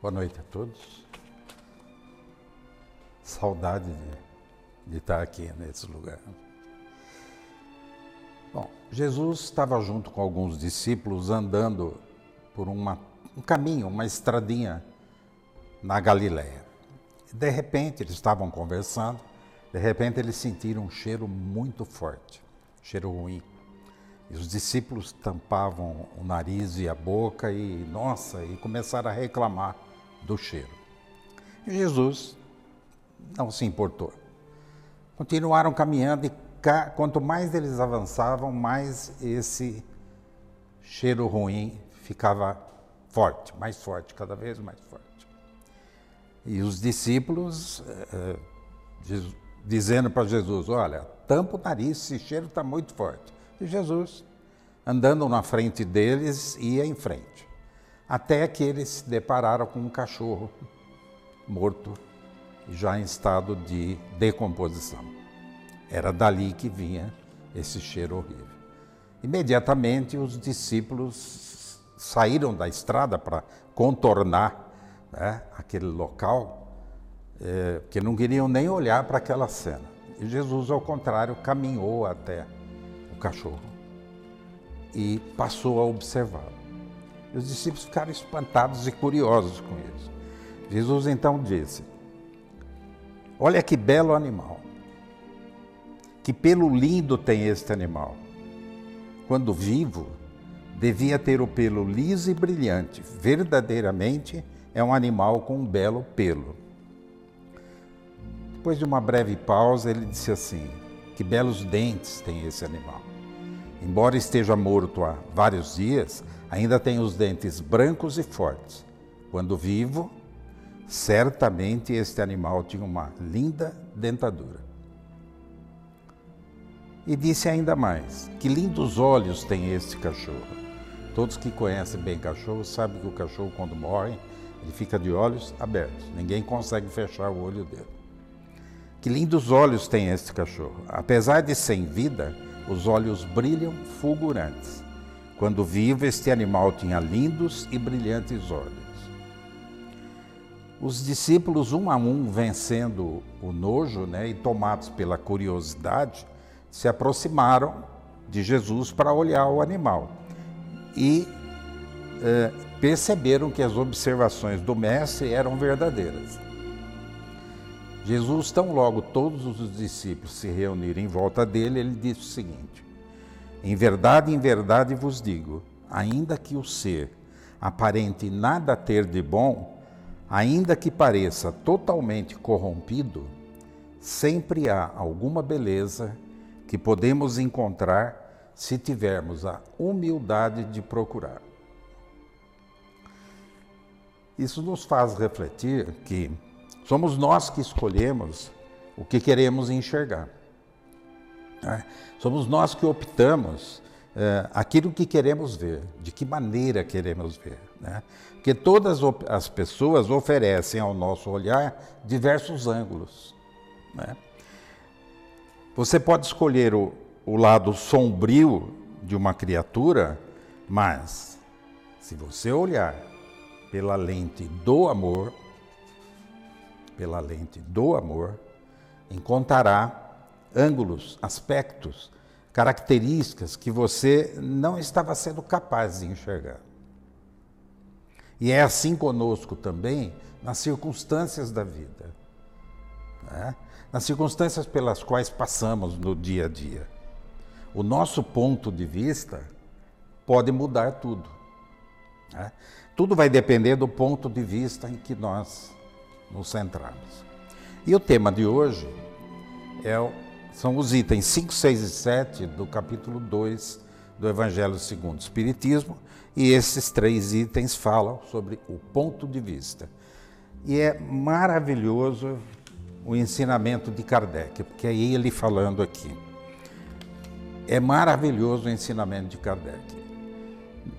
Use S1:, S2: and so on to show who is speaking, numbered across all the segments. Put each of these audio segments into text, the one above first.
S1: Boa noite a todos. Saudade de, de estar aqui nesse lugar. Bom, Jesus estava junto com alguns discípulos andando por uma, um caminho, uma estradinha na Galiléia. De repente, eles estavam conversando, de repente eles sentiram um cheiro muito forte, cheiro ruim. E os discípulos tampavam o nariz e a boca e, nossa, e começaram a reclamar do cheiro. Jesus não se importou. Continuaram caminhando e quanto mais eles avançavam, mais esse cheiro ruim ficava forte, mais forte, cada vez mais forte. E os discípulos eh, eh dizendo para Jesus: Olha, tampa o nariz, esse cheiro está muito forte. E Jesus, andando na frente deles, ia em frente. Até que eles se depararam com um cachorro morto, já em estado de decomposição. Era dali que vinha esse cheiro horrível. Imediatamente os discípulos saíram da estrada para contornar né, aquele local, é, que não queriam nem olhar para aquela cena. E Jesus, ao contrário, caminhou até o cachorro e passou a observá-lo. Os discípulos ficaram espantados e curiosos com isso. Jesus então disse: Olha que belo animal. Que pelo lindo tem este animal. Quando vivo, devia ter o pelo liso e brilhante. Verdadeiramente é um animal com um belo pelo. Depois de uma breve pausa, ele disse assim: Que belos dentes tem esse animal. Embora esteja morto há vários dias, ainda tem os dentes brancos e fortes. Quando vivo, certamente este animal tinha uma linda dentadura. E disse ainda mais: Que lindos olhos tem este cachorro. Todos que conhecem bem cachorro sabem que o cachorro, quando morre, ele fica de olhos abertos. Ninguém consegue fechar o olho dele. Que lindos olhos tem este cachorro. Apesar de sem vida, os olhos brilham fulgurantes. Quando vivo, este animal tinha lindos e brilhantes olhos. Os discípulos, um a um, vencendo o nojo né, e tomados pela curiosidade, se aproximaram de Jesus para olhar o animal e eh, perceberam que as observações do Mestre eram verdadeiras. Jesus, tão logo todos os discípulos se reuniram em volta dele, ele disse o seguinte: Em verdade, em verdade vos digo, ainda que o ser aparente nada ter de bom, ainda que pareça totalmente corrompido, sempre há alguma beleza que podemos encontrar se tivermos a humildade de procurar. Isso nos faz refletir que Somos nós que escolhemos o que queremos enxergar. Né? Somos nós que optamos é, aquilo que queremos ver, de que maneira queremos ver. Né? Porque todas as pessoas oferecem ao nosso olhar diversos ângulos. Né? Você pode escolher o, o lado sombrio de uma criatura, mas se você olhar pela lente do amor, pela lente do amor, encontrará ângulos, aspectos, características que você não estava sendo capaz de enxergar. E é assim conosco também nas circunstâncias da vida, né? nas circunstâncias pelas quais passamos no dia a dia. O nosso ponto de vista pode mudar tudo. Né? Tudo vai depender do ponto de vista em que nós nos centramos. E o tema de hoje é, são os itens 5, 6 e 7 do capítulo 2 do Evangelho segundo o Espiritismo, e esses três itens falam sobre o ponto de vista. E é maravilhoso o ensinamento de Kardec, porque é ele falando aqui. É maravilhoso o ensinamento de Kardec.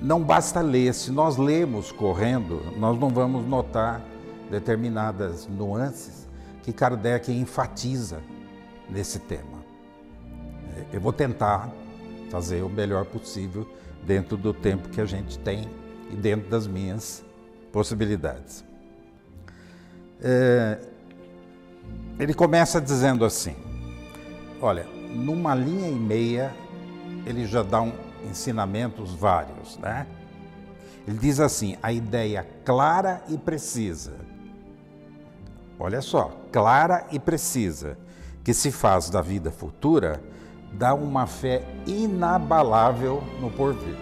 S1: Não basta ler, se nós lemos correndo, nós não vamos notar determinadas nuances que Kardec enfatiza nesse tema. Eu vou tentar fazer o melhor possível dentro do tempo que a gente tem e dentro das minhas possibilidades. É, ele começa dizendo assim: olha, numa linha e meia, ele já dá um, ensinamentos vários, né? Ele diz assim: a ideia clara e precisa. Olha só, clara e precisa, que se faz da vida futura, dá uma fé inabalável no porvir.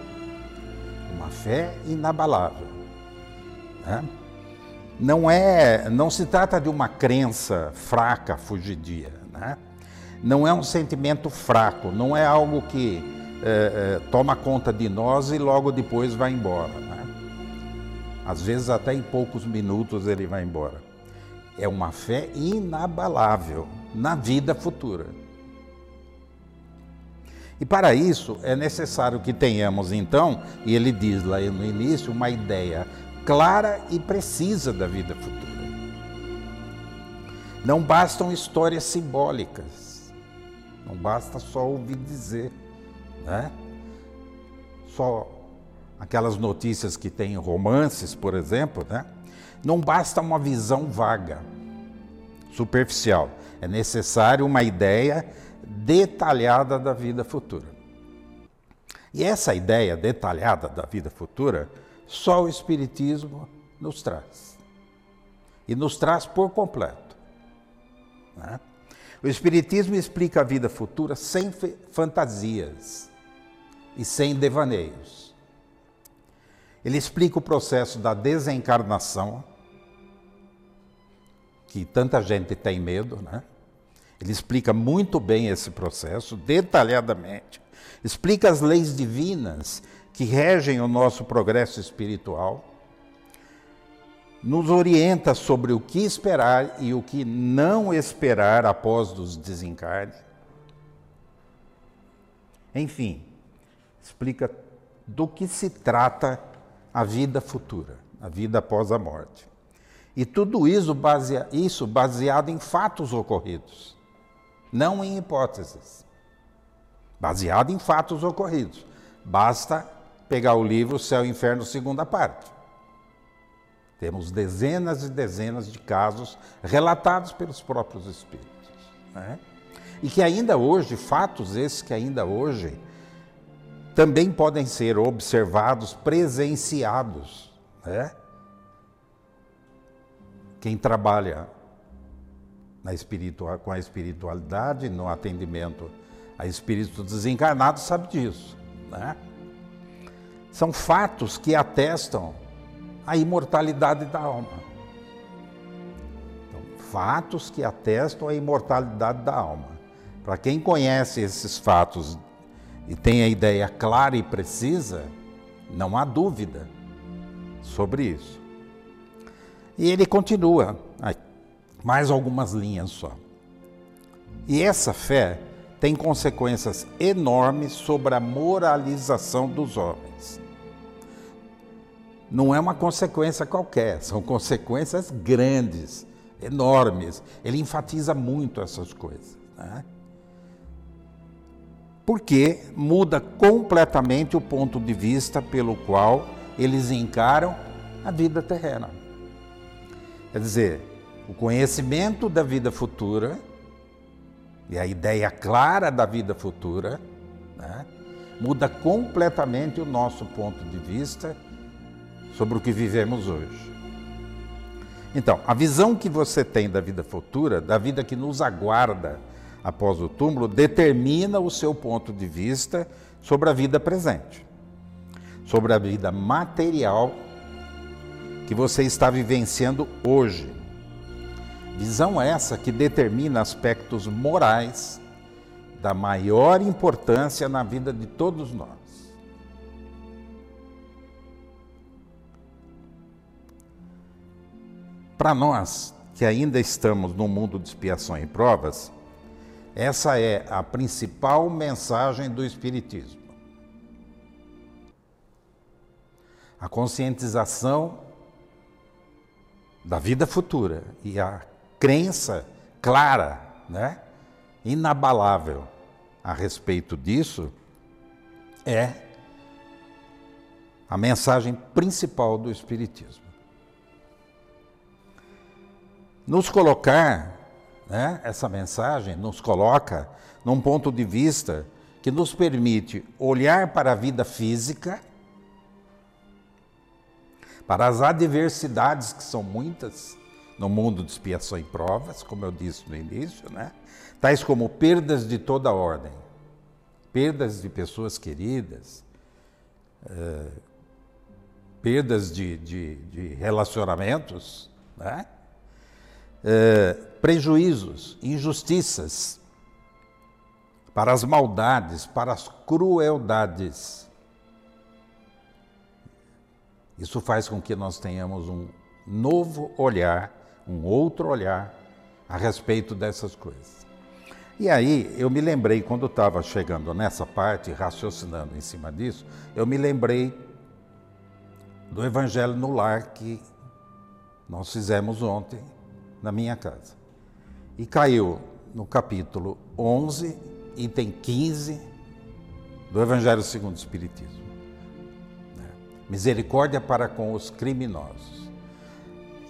S1: Uma fé inabalável. Né? Não é, não se trata de uma crença fraca, fugidia, né? Não é um sentimento fraco, não é algo que é, é, toma conta de nós e logo depois vai embora. Né? Às vezes, até em poucos minutos, ele vai embora. É uma fé inabalável na vida futura. E para isso é necessário que tenhamos, então, e ele diz lá no início, uma ideia clara e precisa da vida futura. Não bastam histórias simbólicas, não basta só ouvir dizer né? Só aquelas notícias que tem romances, por exemplo, né? Não basta uma visão vaga, superficial. É necessário uma ideia detalhada da vida futura. E essa ideia detalhada da vida futura, só o Espiritismo nos traz. E nos traz por completo. Né? O Espiritismo explica a vida futura sem fantasias e sem devaneios. Ele explica o processo da desencarnação, que tanta gente tem medo, né? Ele explica muito bem esse processo, detalhadamente. Explica as leis divinas que regem o nosso progresso espiritual. Nos orienta sobre o que esperar e o que não esperar após os desencarnes. Enfim, explica do que se trata a vida futura, a vida após a morte. E tudo isso baseado em fatos ocorridos, não em hipóteses. Baseado em fatos ocorridos. Basta pegar o livro Céu e Inferno, segunda parte. Temos dezenas e dezenas de casos relatados pelos próprios espíritos. Né? E que ainda hoje, fatos esses que ainda hoje também podem ser observados, presenciados. Né? Quem trabalha na espiritual, com a espiritualidade, no atendimento a espíritos desencarnados, sabe disso. Né? São fatos que atestam a imortalidade da alma. Então, fatos que atestam a imortalidade da alma. Para quem conhece esses fatos e tem a ideia clara e precisa, não há dúvida sobre isso. E ele continua, mais algumas linhas só. E essa fé tem consequências enormes sobre a moralização dos homens. Não é uma consequência qualquer, são consequências grandes, enormes. Ele enfatiza muito essas coisas. Né? porque muda completamente o ponto de vista pelo qual eles encaram a vida terrena. Quer dizer, o conhecimento da vida futura e a ideia clara da vida futura né, muda completamente o nosso ponto de vista sobre o que vivemos hoje. Então, a visão que você tem da vida futura, da vida que nos aguarda, após o túmulo determina o seu ponto de vista sobre a vida presente, sobre a vida material que você está vivenciando hoje. Visão essa que determina aspectos morais da maior importância na vida de todos nós. Para nós que ainda estamos no mundo de expiação e provas, essa é a principal mensagem do Espiritismo. A conscientização da vida futura e a crença clara, né, inabalável a respeito disso é a mensagem principal do Espiritismo. nos colocar, né, essa mensagem nos coloca num ponto de vista que nos permite olhar para a vida física, para as adversidades que são muitas no mundo de expiação e provas, como eu disse no início, né? tais como perdas de toda ordem, perdas de pessoas queridas, eh, perdas de, de, de relacionamentos, né? eh, prejuízos, injustiças, para as maldades, para as crueldades. Isso faz com que nós tenhamos um novo olhar, um outro olhar a respeito dessas coisas. E aí eu me lembrei, quando estava chegando nessa parte, raciocinando em cima disso, eu me lembrei do Evangelho no Lar que nós fizemos ontem na minha casa. E caiu no capítulo 11, item 15 do Evangelho segundo o Espiritismo. Né? Misericórdia para com os criminosos.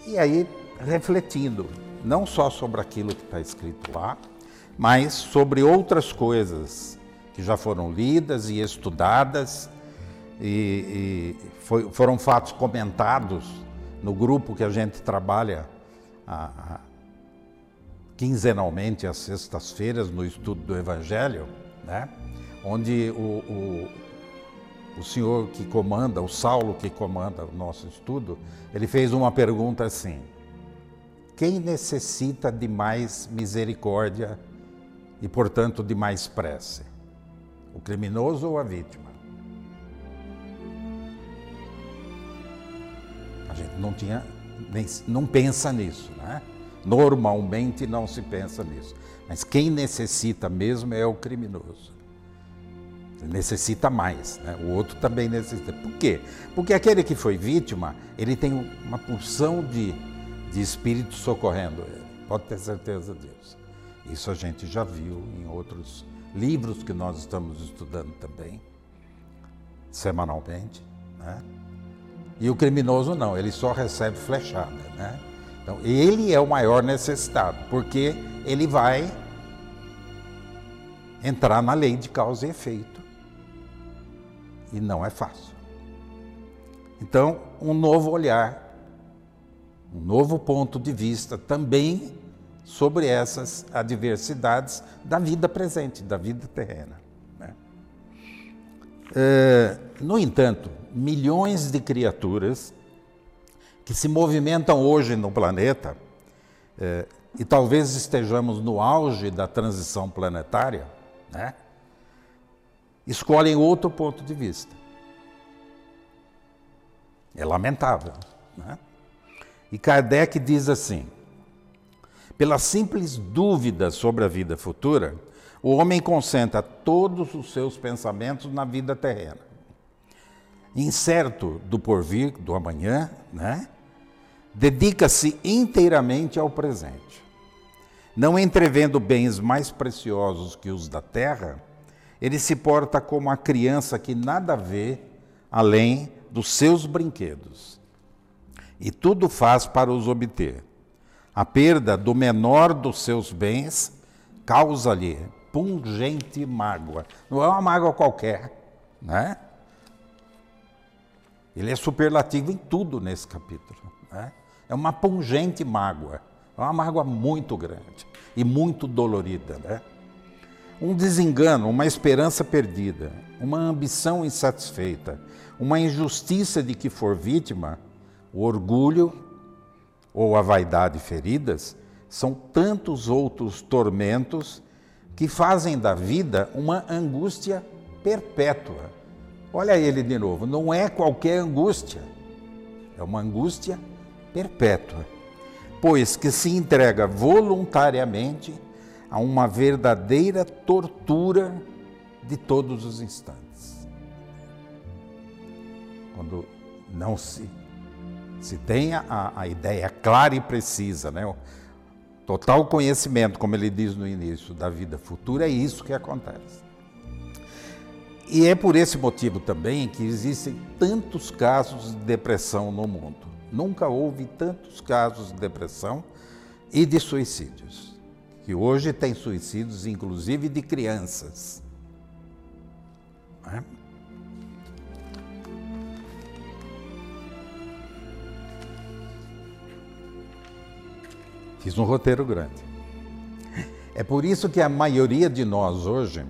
S1: E aí, refletindo, não só sobre aquilo que está escrito lá, mas sobre outras coisas que já foram lidas e estudadas, e, e foi, foram fatos comentados no grupo que a gente trabalha a, a, quinzenalmente às sextas-feiras no estudo do Evangelho, né? onde o, o, o senhor que comanda, o Saulo que comanda o nosso estudo, ele fez uma pergunta assim: quem necessita de mais misericórdia e, portanto, de mais prece? O criminoso ou a vítima? A gente não tinha, nem, não pensa nisso, né? Normalmente não se pensa nisso. Mas quem necessita mesmo é o criminoso. Ele necessita mais, né? o outro também necessita. Por quê? Porque aquele que foi vítima, ele tem uma porção de, de espírito socorrendo ele. Pode ter certeza disso. Isso a gente já viu em outros livros que nós estamos estudando também, semanalmente. Né? E o criminoso não, ele só recebe flechada. Né? Então, ele é o maior necessitado, porque ele vai entrar na lei de causa e efeito. E não é fácil. Então, um novo olhar, um novo ponto de vista também sobre essas adversidades da vida presente, da vida terrena. Né? É, no entanto, milhões de criaturas que se movimentam hoje no planeta, é, e talvez estejamos no auge da transição planetária, né? escolhem outro ponto de vista. É lamentável. Né? E Kardec diz assim: pela simples dúvida sobre a vida futura, o homem concentra todos os seus pensamentos na vida terrena. Incerto do porvir, do amanhã, né? dedica-se inteiramente ao presente. Não entrevendo bens mais preciosos que os da terra, ele se porta como a criança que nada vê além dos seus brinquedos. E tudo faz para os obter. A perda do menor dos seus bens causa-lhe pungente mágoa. Não é uma mágoa qualquer, né? Ele é superlativo em tudo nesse capítulo. Né? É uma pungente mágoa, é uma mágoa muito grande e muito dolorida. Né? Um desengano, uma esperança perdida, uma ambição insatisfeita, uma injustiça de que for vítima, o orgulho ou a vaidade feridas, são tantos outros tormentos que fazem da vida uma angústia perpétua. Olha ele de novo, não é qualquer angústia, é uma angústia perpétua, pois que se entrega voluntariamente a uma verdadeira tortura de todos os instantes. Quando não se, se tem a, a ideia clara e precisa, né? total conhecimento, como ele diz no início, da vida futura, é isso que acontece. E é por esse motivo também que existem tantos casos de depressão no mundo. Nunca houve tantos casos de depressão e de suicídios. Que hoje tem suicídios, inclusive de crianças. É? Fiz um roteiro grande. É por isso que a maioria de nós hoje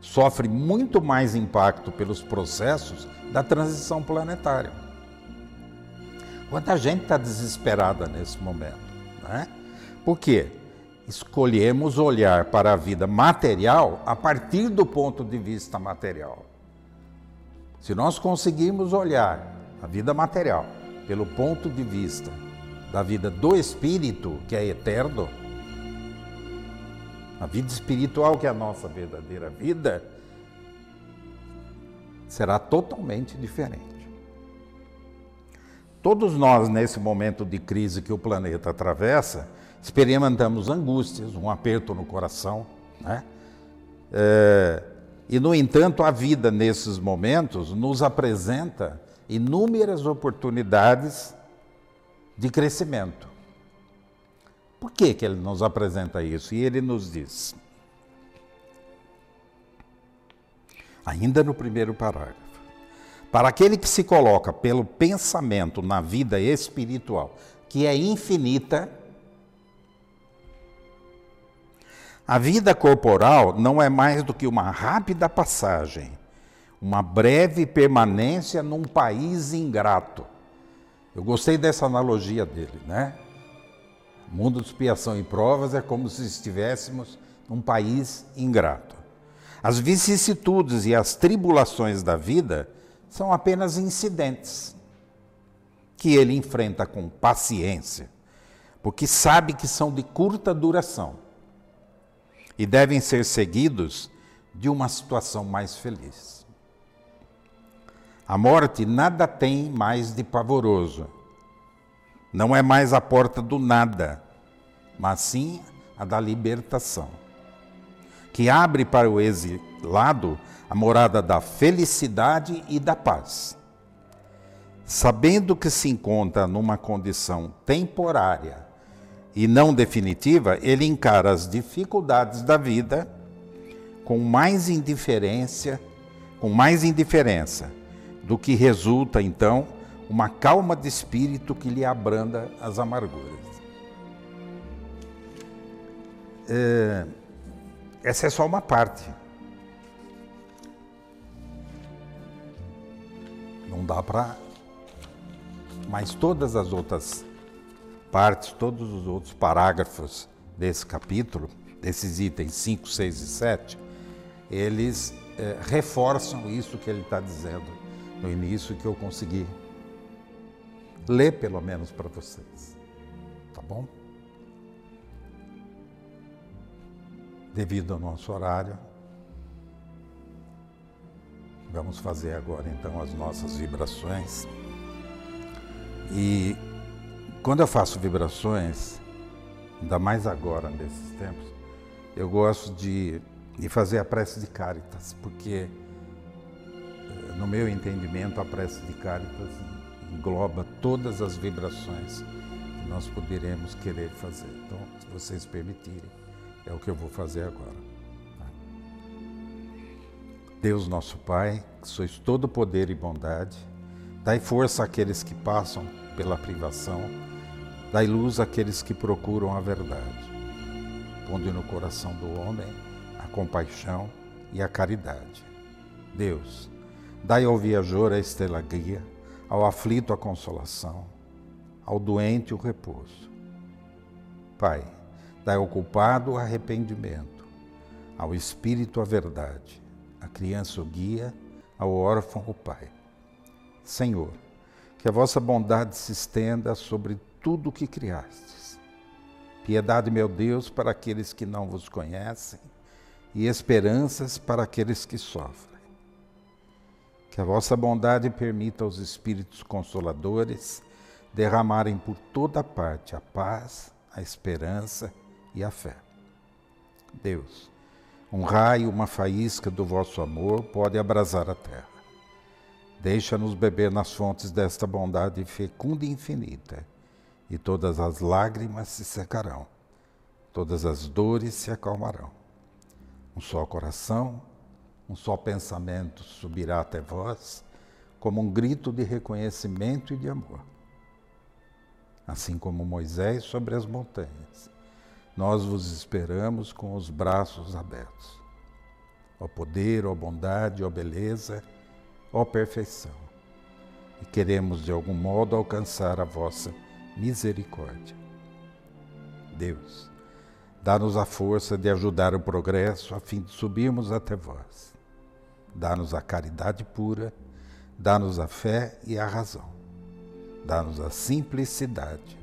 S1: sofre muito mais impacto pelos processos da transição planetária. Quanta gente está desesperada nesse momento, né? Por quê? Escolhemos olhar para a vida material a partir do ponto de vista material. Se nós conseguirmos olhar a vida material pelo ponto de vista da vida do espírito, que é eterno, a vida espiritual, que é a nossa verdadeira vida, será totalmente diferente. Todos nós, nesse momento de crise que o planeta atravessa, experimentamos angústias, um aperto no coração, né? É, e, no entanto, a vida nesses momentos nos apresenta inúmeras oportunidades de crescimento. Por que, que ele nos apresenta isso? E ele nos diz, ainda no primeiro parágrafo, para aquele que se coloca pelo pensamento na vida espiritual, que é infinita, a vida corporal não é mais do que uma rápida passagem, uma breve permanência num país ingrato. Eu gostei dessa analogia dele, né? O mundo de expiação e provas é como se estivéssemos num país ingrato. As vicissitudes e as tribulações da vida são apenas incidentes que ele enfrenta com paciência, porque sabe que são de curta duração e devem ser seguidos de uma situação mais feliz. A morte nada tem mais de pavoroso não é mais a porta do nada, mas sim a da libertação, que abre para o exilado a morada da felicidade e da paz. Sabendo que se encontra numa condição temporária e não definitiva, ele encara as dificuldades da vida com mais indiferença, com mais indiferença do que resulta então uma calma de espírito que lhe abranda as amarguras. É, essa é só uma parte. Não dá para. Mas todas as outras partes, todos os outros parágrafos desse capítulo, desses itens 5, 6 e 7, eles é, reforçam isso que ele está dizendo no início que eu consegui ler pelo menos para vocês. Tá bom? Devido ao nosso horário, vamos fazer agora então as nossas vibrações. E quando eu faço vibrações, ainda mais agora nesses tempos, eu gosto de, de fazer a prece de Caritas, porque no meu entendimento a prece de Caritas engloba todas as vibrações que nós poderemos querer fazer. Então, se vocês permitirem, é o que eu vou fazer agora. Tá? Deus nosso Pai, que sois todo poder e bondade, dai força àqueles que passam pela privação, dai luz àqueles que procuram a verdade. Ponde no coração do homem a compaixão e a caridade. Deus, dai ao viajor a estrela guia, ao aflito a consolação, ao doente o repouso. Pai, dai ao culpado o arrependimento, ao espírito a verdade, à criança o guia, ao órfão o Pai. Senhor, que a vossa bondade se estenda sobre tudo o que criastes. Piedade, meu Deus, para aqueles que não vos conhecem e esperanças para aqueles que sofrem que a vossa bondade permita aos Espíritos Consoladores derramarem por toda parte a paz, a esperança e a fé. Deus, um raio, uma faísca do vosso amor pode abrasar a terra. Deixa-nos beber nas fontes desta bondade fecunda e infinita, e todas as lágrimas se secarão, todas as dores se acalmarão. Um só coração, um só pensamento subirá até vós, como um grito de reconhecimento e de amor. Assim como Moisés sobre as montanhas, nós vos esperamos com os braços abertos. Ó poder, ó bondade, ó beleza, ó perfeição. E queremos de algum modo alcançar a vossa misericórdia. Deus, dá-nos a força de ajudar o progresso a fim de subirmos até vós. Dá-nos a caridade pura, dá-nos a fé e a razão. Dá-nos a simplicidade,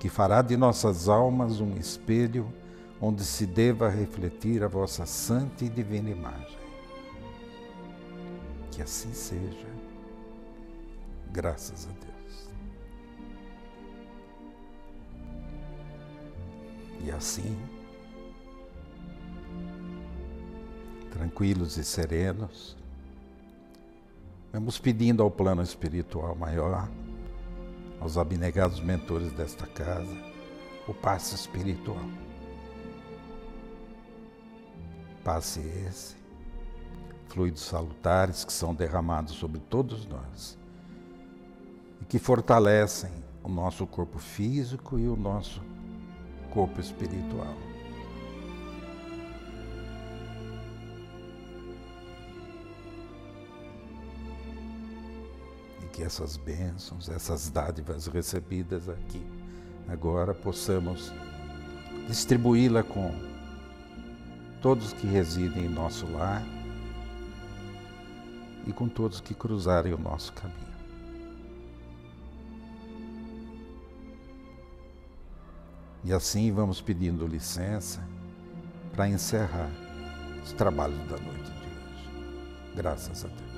S1: que fará de nossas almas um espelho onde se deva refletir a vossa santa e divina imagem. Que assim seja. Graças a Deus. E assim, tranquilos e serenos, vamos pedindo ao plano espiritual maior, aos abnegados mentores desta casa, o passe espiritual. Passe esse, fluidos salutares que são derramados sobre todos nós e que fortalecem o nosso corpo físico e o nosso corpo espiritual. Que essas bênçãos, essas dádivas recebidas aqui, agora possamos distribuí-la com todos que residem em nosso lar e com todos que cruzarem o nosso caminho. E assim vamos pedindo licença para encerrar os trabalhos da noite de hoje. Graças a Deus.